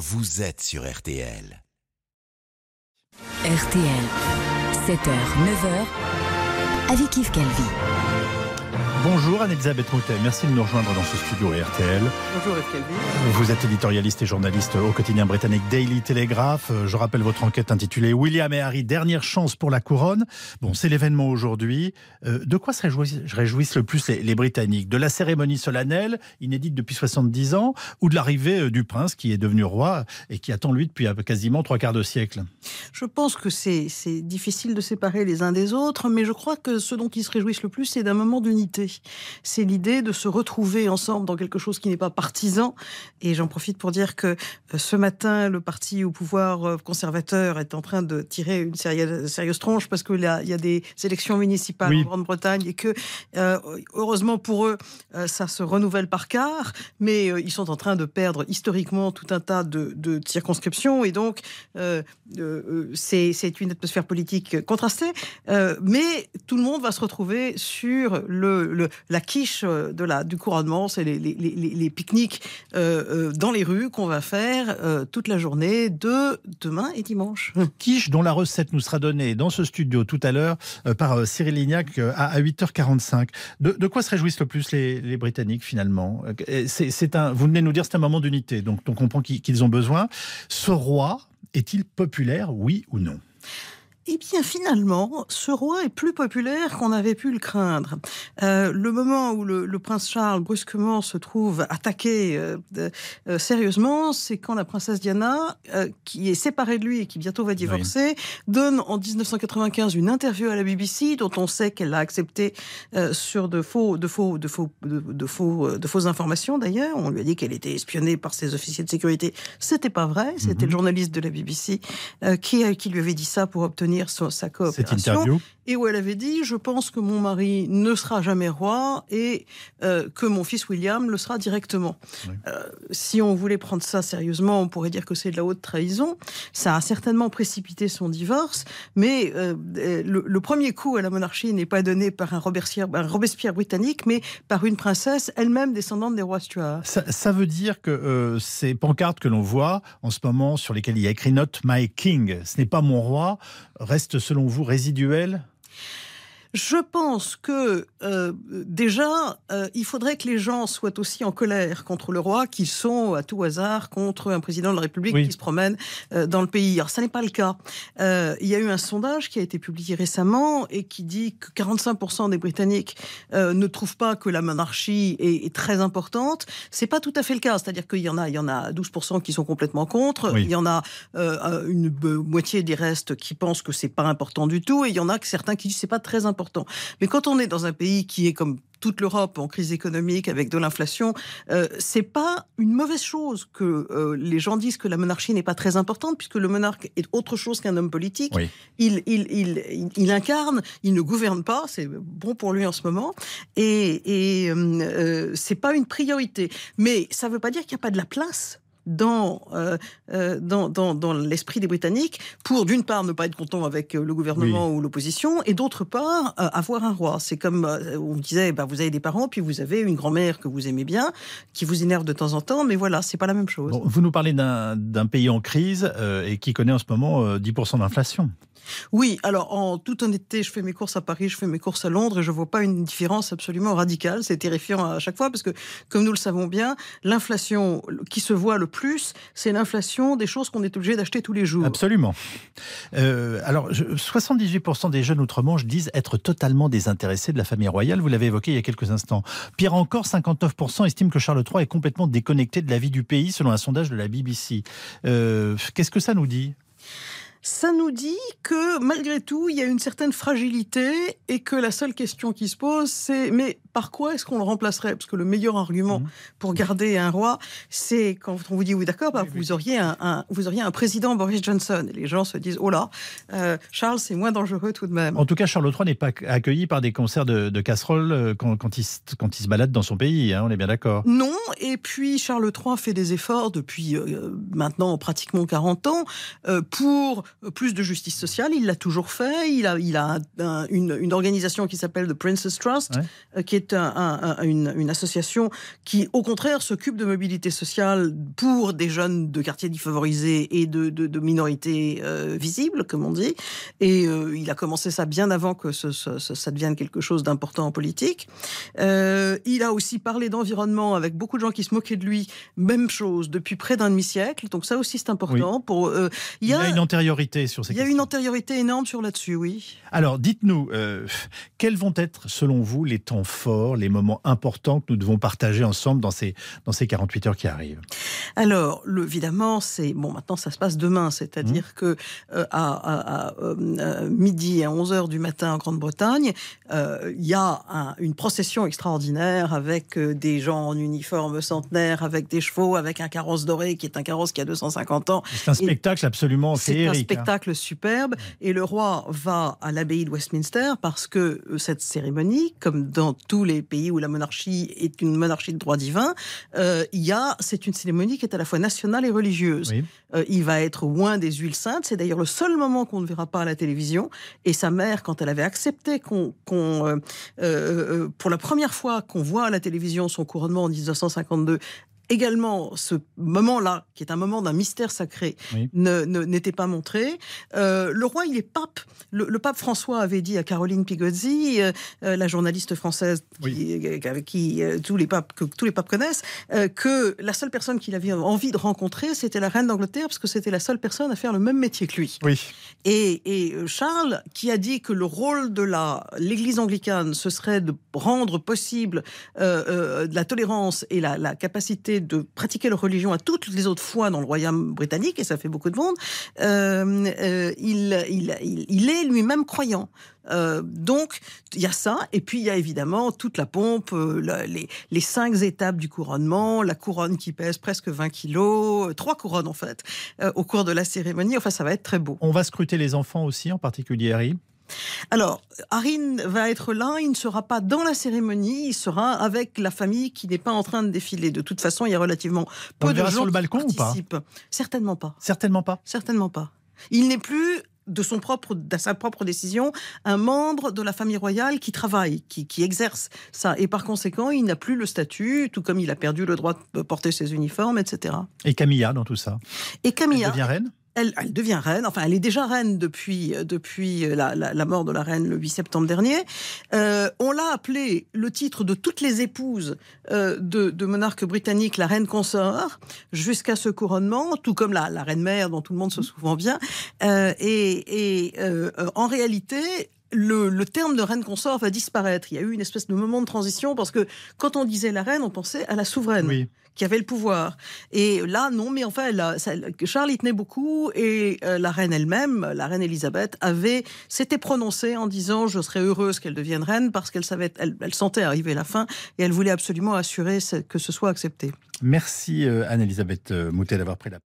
vous êtes sur RTL. RTL, 7h, 9h, avec Yves Calvi. Bonjour Anne-Elisabeth Moutet, merci de nous rejoindre dans ce studio RTL. Bonjour Yves Calvi. Vous êtes éditorialiste et journaliste au quotidien britannique Daily Telegraph. Je rappelle votre enquête intitulée William et Harry, dernière chance pour la couronne. Bon, c'est l'événement aujourd'hui. Euh, de quoi se réjouissent, le plus les, Britanniques? De la cérémonie solennelle, inédite depuis 70 ans, ou de l'arrivée euh, du prince qui est devenu roi et qui attend lui depuis quasiment trois quarts de siècle? Je pense que c'est difficile de séparer les uns des autres, mais je crois que ce dont ils se réjouissent le plus, c'est d'un moment d'unité. C'est l'idée de se retrouver ensemble dans quelque chose qui n'est pas partisan. Et j'en profite pour dire que euh, ce matin, le parti au pouvoir euh, conservateur est en train de tirer une sérieuse, tronche parce qu'il y, a des élections municipales en Grande-Bretagne et que, euh, heureusement pour eux, ça se renouvelle par quart, mais ils sont en train de perdre historiquement tout un tas de, circonscriptions et donc c'est une atmosphère politique contrastée, mais tout le monde va se retrouver sur le la quiche euh, de la, du couronnement, c'est les, pique-niques euh, euh, dans les rues qu'on va faire toute la journée de demain et dimanche. Quiche dont la recette nous sera donnée dans ce studio tout à l'heure par Cyril Lignac à, 8h45. De, quoi se réjouissent le plus les, Britanniques finalement? C'est, un, Vous venez de nous dire c'est un moment d'unité, donc on comprend qu'ils ont besoin. Ce roi est-il populaire, oui ou non? Eh bien, finalement, ce roi est plus populaire qu'on avait pu le craindre. Euh, le moment où le, prince Charles brusquement se trouve attaqué euh, euh, sérieusement, c'est quand la princesse Diana, qui est séparée de lui et qui bientôt va divorcer, donne en 1995 une interview à la BBC dont on sait qu'elle l'a accepté sur de faux, de faux, de faux, de, faux, de fausses informations. D'ailleurs, on lui a dit qu'elle était espionnée par ses officiers de sécurité. C'était pas vrai. C'était le mhm. journaliste de la BBC qui, qui lui avait dit ça pour obtenir sa coopération. Et où elle avait dit Je pense que mon mari ne sera jamais roi et euh, que mon fils William le sera directement. Euh, si on voulait prendre ça sérieusement, on pourrait dire que c'est de la haute trahison. Ça a certainement précipité son divorce, mais euh, le, premier coup à la monarchie n'est pas donné par un Robespierre, un Robespierre britannique, mais par une princesse elle-même descendante des rois Stuart. Ça, ça veut dire que ces pancartes que l'on voit en ce moment sur lesquelles il y a écrit Not My King, ce n'est pas mon roi, reste selon vous résiduel? Je pense que euh, déjà, euh, il faudrait que les gens soient aussi en colère contre le roi qu'ils sont à tout hasard contre un président de la République qui se promène euh, dans le pays. Alors, ça n'est pas le cas. il y a eu un sondage qui a été publié récemment et qui dit que 45% des Britanniques ne trouvent pas que la monarchie est, très importante. C'est pas tout à fait le cas. C'est-à-dire qu'il y en a, il y en a 12% qui sont complètement contre. Il y en a une moitié des restes qui pensent que c'est pas important du tout. Et il y en a que certains qui disent c'est pas très important mais quand on est dans un pays qui est comme toute l'Europe en crise économique avec de l'inflation, euh, c'est pas une mauvaise chose que euh, les gens disent que la monarchie n'est pas très importante puisque le monarque est autre chose qu'un homme politique. Il, il, il, il, incarne, il ne gouverne pas, c'est bon pour lui en ce moment, et, et euh, c'est pas une priorité. Mais ça veut pas dire qu'il n'y a pas de la place euh, euh, dans, dans, dans, l'esprit des Britanniques pour, d'une part, ne pas être content avec euh, le gouvernement ou l'opposition, et d'autre part, avoir un roi. C'est comme on disait, bah, vous avez des parents, puis vous avez une grand-mère que vous aimez bien, qui vous énerve de temps en temps, mais voilà, c'est pas la même chose. vous nous parlez d'un pays en crise et qui connaît en ce moment 10% d'inflation. Oui, alors en toute honnêteté, je fais mes courses à Paris, je fais mes courses à Londres et je vois pas une différence absolument radicale. C'est terrifiant à chaque fois parce que, comme nous le savons bien, l'inflation qui se voit le plus, c'est l'inflation des choses qu'on est obligé d'acheter tous les jours. Absolument. Euh, alors, 78% des jeunes outre-Manche disent être totalement désintéressés de la famille royale. Vous l'avez évoqué il y a quelques instants. Pire encore, 59% estiment que Charles III est complètement déconnecté de la vie du pays, selon un sondage de la BBC. Euh, qu'est-ce que ça nous dit? Ça nous dit que malgré tout, il y a une certaine fragilité et que la seule question qui se pose, c'est mais par quoi est-ce qu'on le remplacerait? Parce que le meilleur argument mhm. pour garder un roi, c'est quand on vous dit oui d'accord, bah, vous auriez un, vous auriez un président Boris Johnson. Et les gens se disent oh là, euh, Charles c'est moins dangereux tout de même. En tout cas, Charles III n'est pas accueilli par des concerts de, casseroles euh, quand, quand, il, quand il se balade dans son pays. Hein, on est bien d'accord. Non. Et puis Charles III fait des efforts depuis euh, maintenant pratiquement 40 ans pour plus de justice sociale. Il l'a toujours fait. Il a, il a une, une, organisation qui s'appelle The Princess Trust, qui est une, une, association qui, au contraire, s'occupe de mobilité sociale pour des jeunes de quartiers défavorisés et de, de, de minorités visibles, comme on dit. Et il a commencé ça bien avant que ce, ça devienne quelque chose d'important en politique. il a aussi parlé d'environnement avec beaucoup de gens qui se moquaient de lui. Même chose depuis près d'un demi-siècle. Donc ça aussi, c'est important. Pour, euh, il, y a, une antériorité sur ces Il y a une antériorité énorme sur là-dessus, oui. Alors, dites-nous, euh, quels vont être, selon vous, les temps forts, les moments importants que nous devons partager ensemble dans ces, dans ces 48 heures qui arrivent? Alors, le, évidemment, c'est... Bon, maintenant, ça se passe demain. C'est-à-dire mmh. que euh, à, midi, à 11 heures du matin en Grande-Bretagne, il y a une procession extraordinaire avec des gens en uniforme centenaire, avec des chevaux, avec un carrosse doré qui est un carrosse qui a 250 ans. C'est un spectacle absolument féerique. Spectacle superbe. Et le roi va à l'abbaye de Westminster parce que euh, cette cérémonie, comme dans tous les pays où la monarchie est une monarchie de droit divin, euh, il y a, c'est une cérémonie qui est à la fois nationale et religieuse. Euh, il va être loin des huiles saintes. C'est d'ailleurs le seul moment qu'on ne verra pas à la télévision. Et sa mère, quand elle avait accepté qu'on, pour la première fois qu'on voit à la télévision son couronnement en 1952, également ce moment-là, qui est un moment d'un mystère sacré, n'était pas montré. Euh, le roi, il est pape. Le, pape François avait dit à Caroline Pigozzi, euh, euh, la journaliste française avec qui tous les papes que tous les papes connaissent, que la seule personne qu'il avait envie de rencontrer, c'était la reine d'Angleterre, parce que c'était la seule personne à faire le même métier que lui. Oui. Et, et Charles, qui a dit que le rôle de l'Église anglicane, ce serait de rendre possible la tolérance et la, la capacité de pratiquer leur religion à toutes les autres fois dans le royaume britannique, et ça fait beaucoup de monde, euh, euh, il, il, est lui-même croyant. Euh, donc, il y a ça, et puis il y a évidemment toute la pompe, les, les, cinq étapes du couronnement, la couronne qui pèse presque 20 kilos, trois couronnes en fait, au cours de la cérémonie. Enfin, ça va être très beau. On va scruter les enfants aussi, en particulier Harry alors, Harin va être là, il ne sera pas dans la cérémonie, il sera avec la famille qui n'est pas en train de défiler. De toute façon, il y a relativement peu de gens sur le balcon qui participent. Ou pas Certainement pas. Certainement pas. Certainement pas. Il n'est plus de son propre, de sa propre décision, un membre de la famille royale qui travaille, qui, qui exerce ça. Et par conséquent, il n'a plus le statut, tout comme il a perdu le droit de porter ses uniformes, etc. Et Camilla dans tout ça Et Camilla. Elle devient reine elle, devient reine, enfin elle est déjà reine depuis, euh, depuis euh, la, mort de la reine le 8 septembre dernier. Euh, on l'a appelée le titre de toutes les épouses de, monarques britanniques, la reine consort, jusqu'à ce couronnement, tout comme la, la reine mère dont tout le monde se souvient bien. et, en réalité, le, terme de reine consort va disparaître. Il y a eu une espèce de moment de transition parce que quand on disait la reine, on pensait à la souveraine. qui avait le pouvoir. Et là, non, mais enfin, Charles y tenait beaucoup et euh, la reine elle-même, la reine Elisabeth, avait s'était prononcée en disant je serais heureuse qu'elle devienne reine parce qu'elle savait, elle, sentait arriver la fin et elle voulait absolument assurer que ce soit accepté. Merci euh, Anne-Elisabeth euh, Moutet d'avoir pris la